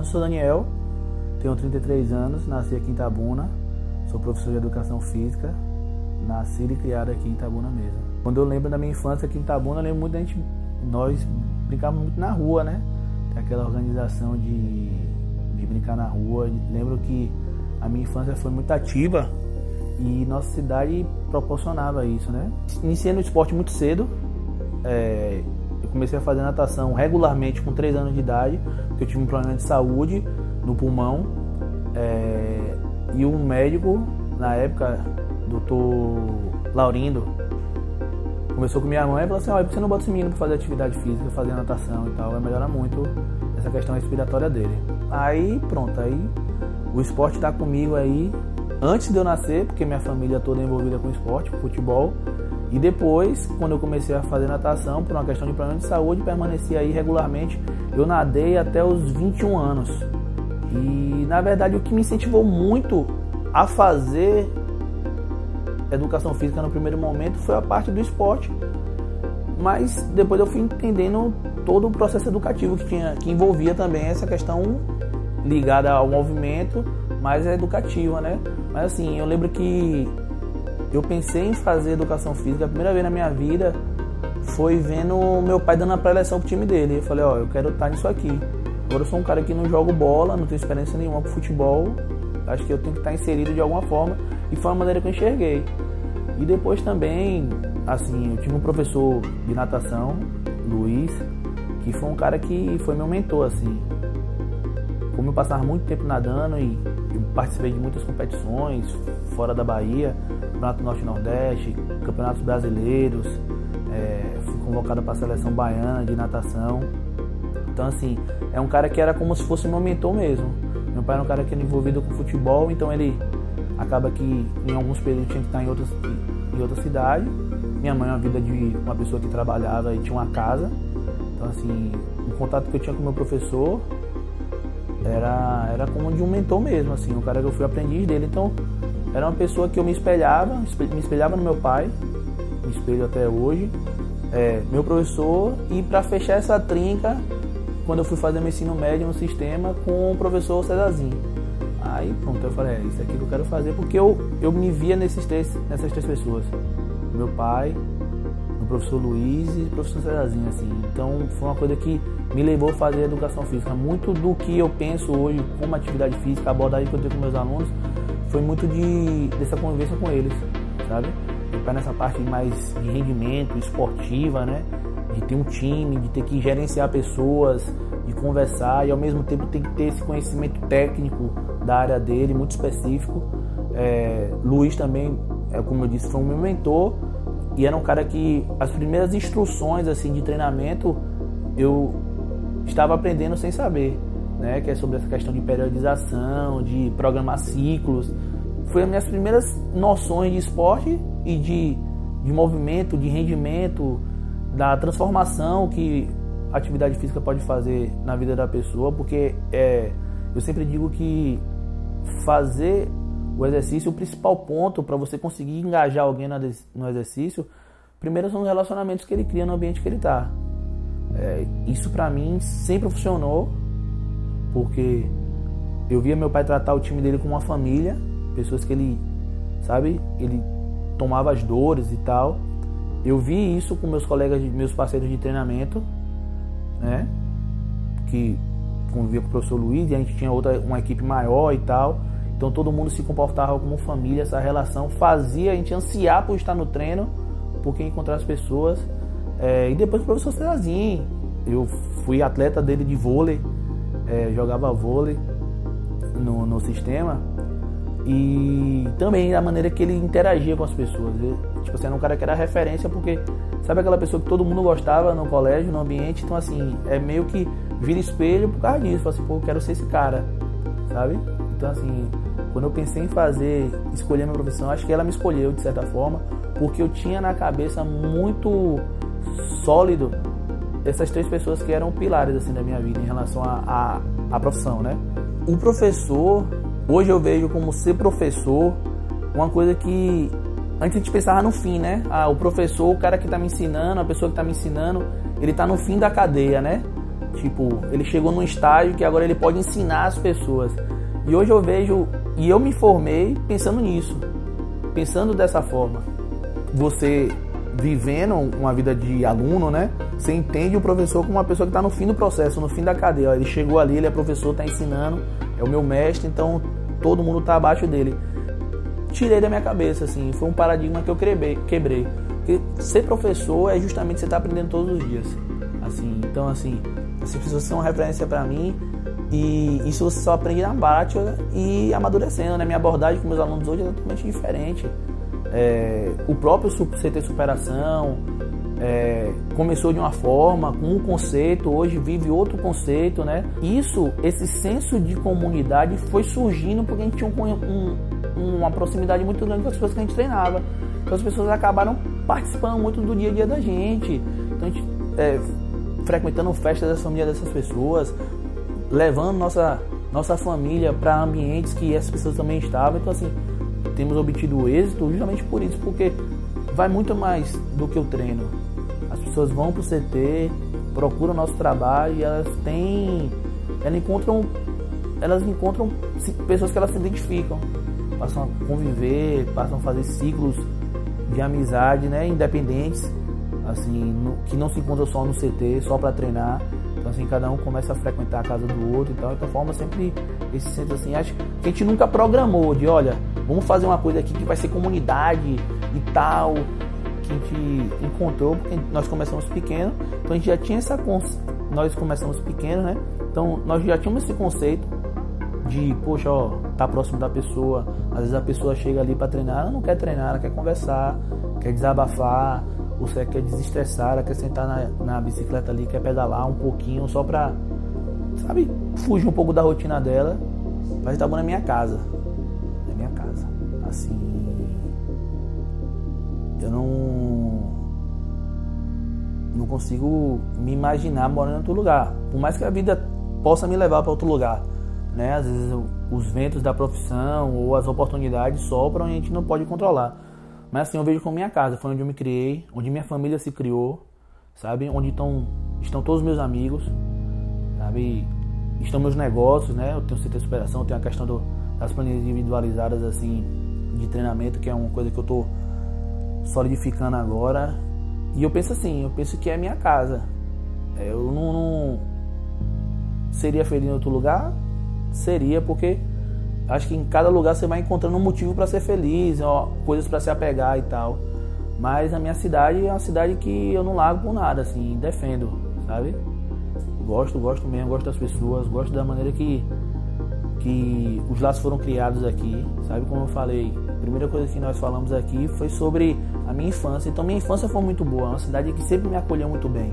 eu sou Daniel, tenho 33 anos, nasci aqui em Itabuna, sou professor de educação física, nascido e criado aqui em Itabuna mesmo. Quando eu lembro da minha infância aqui em Itabuna, eu lembro muito da gente, nós brincávamos muito na rua, né? Tem aquela organização de, de brincar na rua. Lembro que a minha infância foi muito ativa e nossa cidade proporcionava isso, né? Iniciei no esporte muito cedo, é, eu comecei a fazer natação regularmente com 3 anos de idade, porque eu tive um problema de saúde no pulmão. É, e um médico, na época, doutor Laurindo, começou com minha mãe e falou assim, olha, por que você não bota esse menino para fazer atividade física, fazer natação e tal? Vai melhorar muito essa questão respiratória dele. Aí pronto, aí o esporte está comigo aí antes de eu nascer, porque minha família toda é envolvida com esporte, futebol. E depois, quando eu comecei a fazer natação, por uma questão de problema de saúde, permaneci aí regularmente. Eu nadei até os 21 anos. E na verdade, o que me incentivou muito a fazer educação física no primeiro momento foi a parte do esporte. Mas depois eu fui entendendo todo o processo educativo que tinha, que envolvia também essa questão ligada ao movimento, mas é educativa, né? Mas assim, eu lembro que eu pensei em fazer educação física a primeira vez na minha vida foi vendo meu pai dando a pré-eleção pro time dele. Eu falei, ó, eu quero estar nisso aqui. Agora eu sou um cara que não jogo bola, não tenho experiência nenhuma pro futebol. Acho que eu tenho que estar inserido de alguma forma. E foi a maneira que eu enxerguei. E depois também, assim, eu tive um professor de natação, Luiz, que foi um cara que foi meu mentor, assim. Como eu passava muito tempo nadando e eu participei de muitas competições fora da Bahia, Campeonato Norte Nordeste, Campeonatos Brasileiros, é, fui convocado para a seleção baiana de natação. Então, assim, é um cara que era como se fosse meu mentor mesmo. Meu pai era um cara que era envolvido com futebol, então ele acaba que em alguns períodos tinha que estar em, outras, em outra cidade. Minha mãe é uma vida de uma pessoa que trabalhava e tinha uma casa. Então, assim, o contato que eu tinha com meu professor era, era como de um mentor mesmo, assim, o cara que eu fui aprendiz dele. Então, era uma pessoa que eu me espelhava, me espelhava no meu pai, me espelho até hoje, é, meu professor, e para fechar essa trinca, quando eu fui fazer meu ensino médio no sistema com o professor Cesarzinho. Aí pronto, eu falei, é isso aqui que eu quero fazer, porque eu, eu me via nesses três, nessas três pessoas. Meu pai, o professor Luiz e o professor Cesarzinho, assim. Então foi uma coisa que me levou a fazer educação física. Muito do que eu penso hoje como atividade física, a abordagem que eu tenho com meus alunos, foi muito de, dessa convivência com eles, sabe? Meu nessa parte mais de rendimento, esportiva, né? De ter um time, de ter que gerenciar pessoas, de conversar e ao mesmo tempo tem que ter esse conhecimento técnico da área dele, muito específico. É, Luiz também, é, como eu disse, foi um meu mentor e era um cara que as primeiras instruções assim de treinamento eu estava aprendendo sem saber, né? Que é sobre essa questão de periodização, de programar ciclos. Foi as minhas primeiras noções de esporte e de, de movimento, de rendimento, da transformação que a atividade física pode fazer na vida da pessoa, porque é, eu sempre digo que fazer o exercício, o principal ponto para você conseguir engajar alguém no exercício, primeiro são os relacionamentos que ele cria no ambiente que ele está. É, isso para mim sempre funcionou, porque eu via meu pai tratar o time dele como uma família, pessoas que ele, sabe, ele tomava as dores e tal. Eu vi isso com meus colegas, meus parceiros de treinamento, né? Que convivia com o professor Luiz e a gente tinha outra, uma equipe maior e tal. Então todo mundo se comportava como família, essa relação fazia a gente ansiar por estar no treino, porque encontrar as pessoas é, e depois o professor Cezazinho, eu fui atleta dele de vôlei, é, jogava vôlei no, no sistema e também a maneira que ele interagia com as pessoas. Ele, tipo assim, era um cara que era referência porque sabe aquela pessoa que todo mundo gostava no colégio, no ambiente, então assim, é meio que vira espelho por causa disso. Assim, pô, eu quero ser esse cara, sabe? Então assim, quando eu pensei em fazer, escolher minha profissão, acho que ela me escolheu de certa forma, porque eu tinha na cabeça muito sólido essas três pessoas que eram pilares assim da minha vida em relação à profissão, né? O professor, hoje eu vejo como ser professor uma coisa que antes a gente pensava no fim, né? Ah, o professor, o cara que está me ensinando, a pessoa que está me ensinando, ele está no fim da cadeia, né? Tipo, ele chegou num estágio que agora ele pode ensinar as pessoas. E hoje eu vejo, e eu me formei pensando nisso, pensando dessa forma. Você vivendo uma vida de aluno, né? Você entende o professor como uma pessoa que está no fim do processo, no fim da cadeia. Ele chegou ali, ele é professor, está ensinando, é o meu mestre, então todo mundo está abaixo dele. Tirei da minha cabeça, assim, foi um paradigma que eu quebrei. Porque ser professor é justamente você estar tá aprendendo todos os dias. Assim, então, assim, as pessoas são referência para mim e isso você só aprende na prática e amadurecendo, né? Minha abordagem com meus alunos hoje é totalmente diferente. É, o próprio CT Superação é, começou de uma forma, com um conceito, hoje vive outro conceito, né? Isso, esse senso de comunidade foi surgindo porque a gente tinha um, um, uma proximidade muito grande com as pessoas que a gente treinava. Então as pessoas acabaram participando muito do dia a dia da gente. Então a gente é, frequentando festas das famílias dessas pessoas, levando nossa, nossa família para ambientes que essas pessoas também estavam. Então assim, temos obtido êxito justamente por isso, porque vai muito mais do que o treino. As pessoas vão para o CT, procuram nosso trabalho e elas têm. Elas encontram. Elas encontram pessoas que elas se identificam. Passam a conviver, passam a fazer ciclos de amizade, né? Independentes, assim, no, que não se encontram só no CT, só para treinar. Então assim, cada um começa a frequentar a casa do outro e tal. Então forma sempre esse centro assim. Acho que a gente nunca programou de, olha, vamos fazer uma coisa aqui que vai ser comunidade e tal. Que a gente encontrou, porque nós começamos pequeno, então a gente já tinha essa. Nós começamos pequeno, né? Então nós já tínhamos esse conceito de, poxa, ó, tá próximo da pessoa. Às vezes a pessoa chega ali para treinar, ela não quer treinar, ela quer conversar, quer desabafar, você quer desestressar, ela quer sentar na, na bicicleta ali, quer pedalar um pouquinho só pra, sabe, fugir um pouco da rotina dela. Mas tá bom na minha casa. Minha casa. Assim. Eu não. Não consigo me imaginar morando em outro lugar. Por mais que a vida possa me levar para outro lugar. Né? Às vezes os ventos da profissão ou as oportunidades sopram e a gente não pode controlar. Mas assim, eu vejo como minha casa, foi onde eu me criei, onde minha família se criou, sabe? Onde estão, estão todos os meus amigos, sabe? Estão meus negócios, né? Eu tenho CT de superação, tenho a questão do, das planilhas individualizadas, assim, de treinamento, que é uma coisa que eu tô solidificando agora. E eu penso assim, eu penso que é minha casa. É, eu não, não seria feliz em outro lugar? Seria, porque Acho que em cada lugar você vai encontrando um motivo para ser feliz, ó, coisas para se apegar e tal. Mas a minha cidade é uma cidade que eu não largo por nada, assim, defendo, sabe? Gosto, gosto mesmo, gosto das pessoas, gosto da maneira que, que os laços foram criados aqui, sabe? Como eu falei, a primeira coisa que nós falamos aqui foi sobre a minha infância. Então, minha infância foi muito boa, uma cidade que sempre me acolheu muito bem.